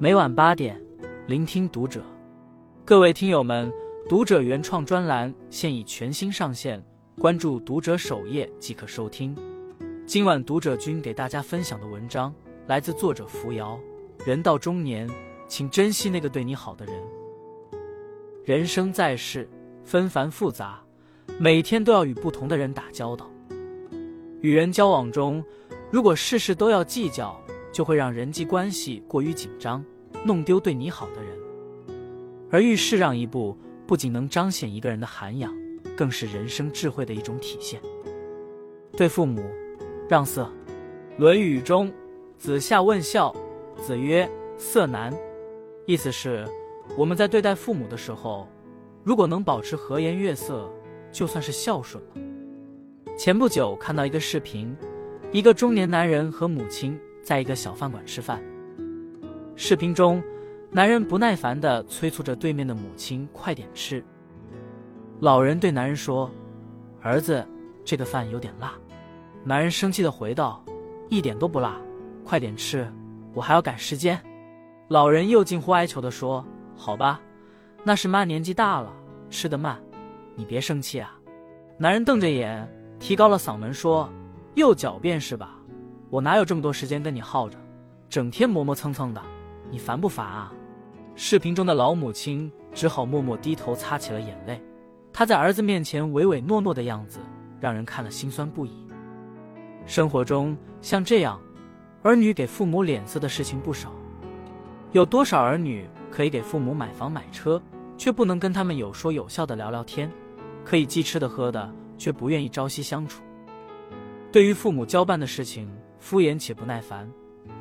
每晚八点，聆听读者。各位听友们，读者原创专栏现已全新上线，关注读者首页即可收听。今晚读者君给大家分享的文章来自作者扶摇。人到中年，请珍惜那个对你好的人。人生在世，纷繁复杂，每天都要与不同的人打交道。与人交往中，如果事事都要计较，就会让人际关系过于紧张，弄丢对你好的人。而遇事让一步，不仅能彰显一个人的涵养，更是人生智慧的一种体现。对父母，让色。《论语》中，子夏问孝，子曰：“色难。”意思是，我们在对待父母的时候，如果能保持和颜悦色，就算是孝顺了。前不久看到一个视频，一个中年男人和母亲。在一个小饭馆吃饭，视频中，男人不耐烦地催促着对面的母亲快点吃。老人对男人说：“儿子，这个饭有点辣。”男人生气地回道：“一点都不辣，快点吃，我还要赶时间。”老人又近乎哀求地说：“好吧，那是妈年纪大了，吃得慢，你别生气啊。”男人瞪着眼，提高了嗓门说：“又狡辩是吧？”我哪有这么多时间跟你耗着，整天磨磨蹭蹭的，你烦不烦啊？视频中的老母亲只好默默低头擦起了眼泪。她在儿子面前唯唯诺诺的样子，让人看了心酸不已。生活中像这样，儿女给父母脸色的事情不少。有多少儿女可以给父母买房买车，却不能跟他们有说有笑的聊聊天？可以既吃的喝的，却不愿意朝夕相处。对于父母交办的事情。敷衍且不耐烦，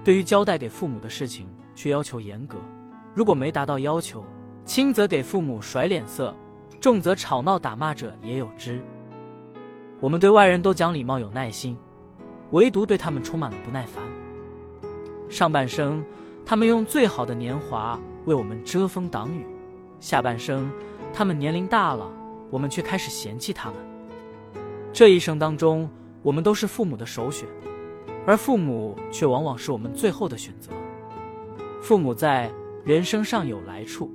对于交代给父母的事情却要求严格。如果没达到要求，轻则给父母甩脸色，重则吵闹打骂者也有之。我们对外人都讲礼貌有耐心，唯独对他们充满了不耐烦。上半生，他们用最好的年华为我们遮风挡雨；下半生，他们年龄大了，我们却开始嫌弃他们。这一生当中，我们都是父母的首选。而父母却往往是我们最后的选择。父母在，人生尚有来处；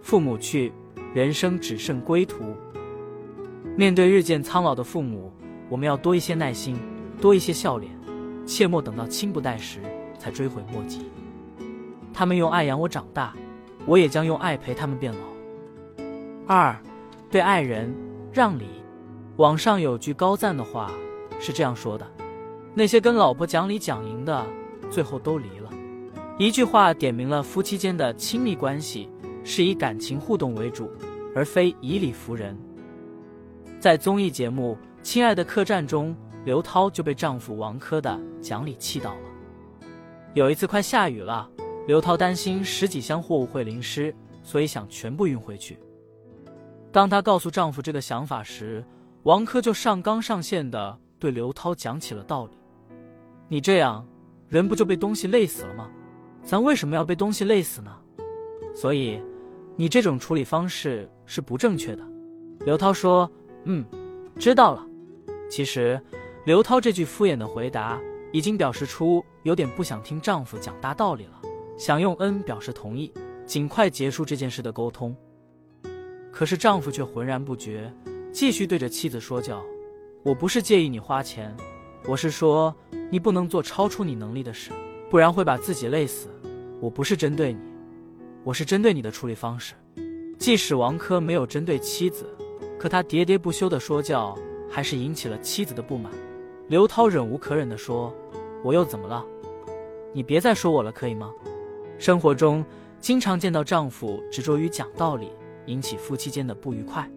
父母去，人生只剩归途。面对日渐苍老的父母，我们要多一些耐心，多一些笑脸，切莫等到亲不待时才追悔莫及。他们用爱养我长大，我也将用爱陪他们变老。二，对爱人让礼。网上有句高赞的话是这样说的。那些跟老婆讲理讲赢的，最后都离了。一句话点明了夫妻间的亲密关系是以感情互动为主，而非以理服人。在综艺节目《亲爱的客栈》中，刘涛就被丈夫王珂的讲理气到了。有一次快下雨了，刘涛担心十几箱货物会淋湿，所以想全部运回去。当她告诉丈夫这个想法时，王珂就上纲上线的对刘涛讲起了道理。你这样，人不就被东西累死了吗？咱为什么要被东西累死呢？所以，你这种处理方式是不正确的。刘涛说：“嗯，知道了。”其实，刘涛这句敷衍的回答已经表示出有点不想听丈夫讲大道理了，想用恩表示同意，尽快结束这件事的沟通。可是丈夫却浑然不觉，继续对着妻子说教：“我不是介意你花钱。”我是说，你不能做超出你能力的事，不然会把自己累死。我不是针对你，我是针对你的处理方式。即使王珂没有针对妻子，可他喋喋不休的说教，还是引起了妻子的不满。刘涛忍无可忍的说：“我又怎么了？你别再说我了，可以吗？”生活中经常见到丈夫执着于讲道理，引起夫妻间的不愉快。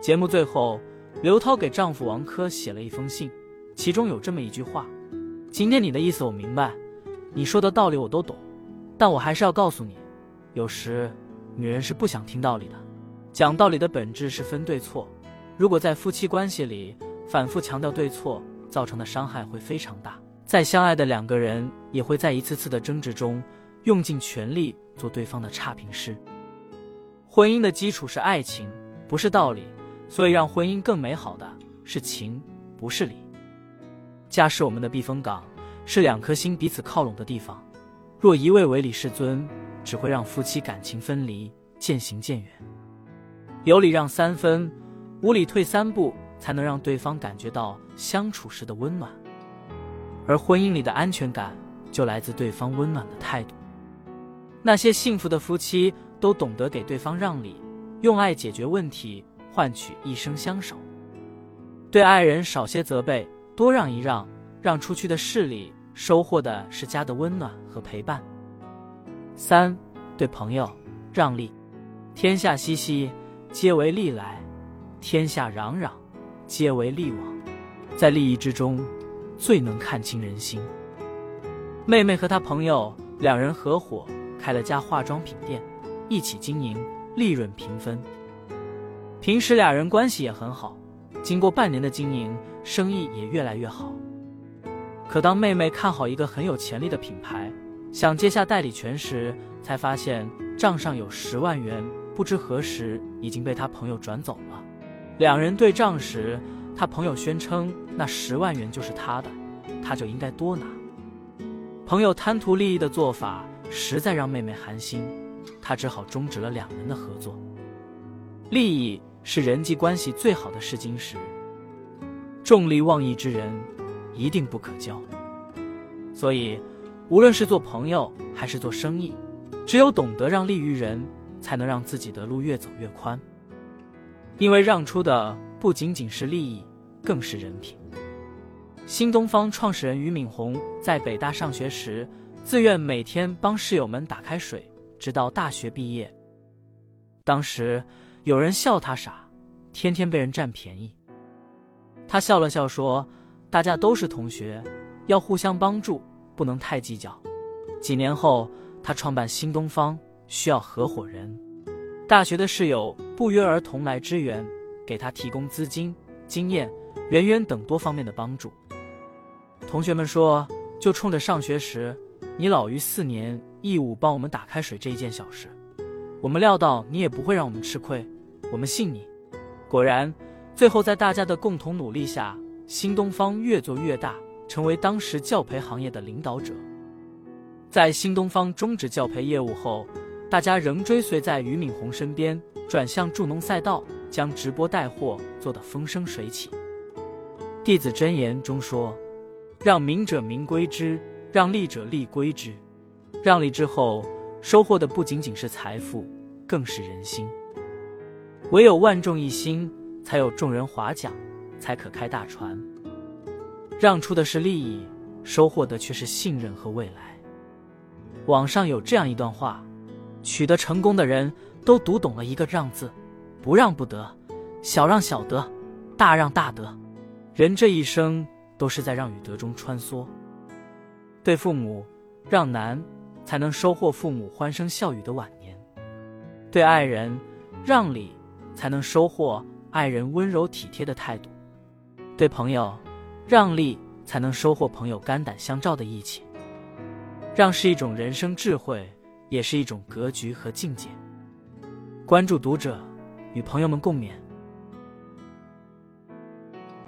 节目最后，刘涛给丈夫王珂写了一封信。其中有这么一句话：“今天你的意思我明白，你说的道理我都懂，但我还是要告诉你，有时女人是不想听道理的。讲道理的本质是分对错，如果在夫妻关系里反复强调对错，造成的伤害会非常大。再相爱的两个人也会在一次次的争执中用尽全力做对方的差评师。婚姻的基础是爱情，不是道理，所以让婚姻更美好的是情，不是理。”家是我们的避风港，是两颗心彼此靠拢的地方。若一味唯礼是尊，只会让夫妻感情分离，渐行渐远。有礼让三分，无礼退三步，才能让对方感觉到相处时的温暖。而婚姻里的安全感，就来自对方温暖的态度。那些幸福的夫妻都懂得给对方让礼，用爱解决问题，换取一生相守。对爱人少些责备，多让一让，让出去的势力收获的是家的温暖和陪伴。三，对朋友让利，天下熙熙，皆为利来；天下攘攘，皆为利往。在利益之中，最能看清人心。妹妹和她朋友两人合伙。开了家化妆品店，一起经营，利润平分。平时俩人关系也很好，经过半年的经营，生意也越来越好。可当妹妹看好一个很有潜力的品牌，想接下代理权时，才发现账上有十万元，不知何时已经被他朋友转走了。两人对账时，他朋友宣称那十万元就是他的，他就应该多拿。朋友贪图利益的做法。实在让妹妹寒心，她只好终止了两人的合作。利益是人际关系最好的试金石，重利忘义之人一定不可交。所以，无论是做朋友还是做生意，只有懂得让利于人，才能让自己的路越走越宽。因为让出的不仅仅是利益，更是人品。新东方创始人俞敏洪在北大上学时。自愿每天帮室友们打开水，直到大学毕业。当时有人笑他傻，天天被人占便宜。他笑了笑说：“大家都是同学，要互相帮助，不能太计较。”几年后，他创办新东方，需要合伙人。大学的室友不约而同来支援，给他提供资金、经验、人员等多方面的帮助。同学们说：“就冲着上学时。”你老于四年义务帮我们打开水这一件小事，我们料到你也不会让我们吃亏，我们信你。果然，最后在大家的共同努力下，新东方越做越大，成为当时教培行业的领导者。在新东方终止教培业务后，大家仍追随在俞敏洪身边，转向助农赛道，将直播带货做得风生水起。弟子真言中说：“让民者民归之。”让利者利归之，让利之后收获的不仅仅是财富，更是人心。唯有万众一心，才有众人划桨，才可开大船。让出的是利益，收获的却是信任和未来。网上有这样一段话：取得成功的人都读懂了一个“让”字，不让不得，小让小得，大让大得。人这一生都是在让与得中穿梭。对父母让难，才能收获父母欢声笑语的晚年；对爱人让礼，才能收获爱人温柔体贴的态度；对朋友让利，才能收获朋友肝胆相照的义气。让是一种人生智慧，也是一种格局和境界。关注读者，与朋友们共勉。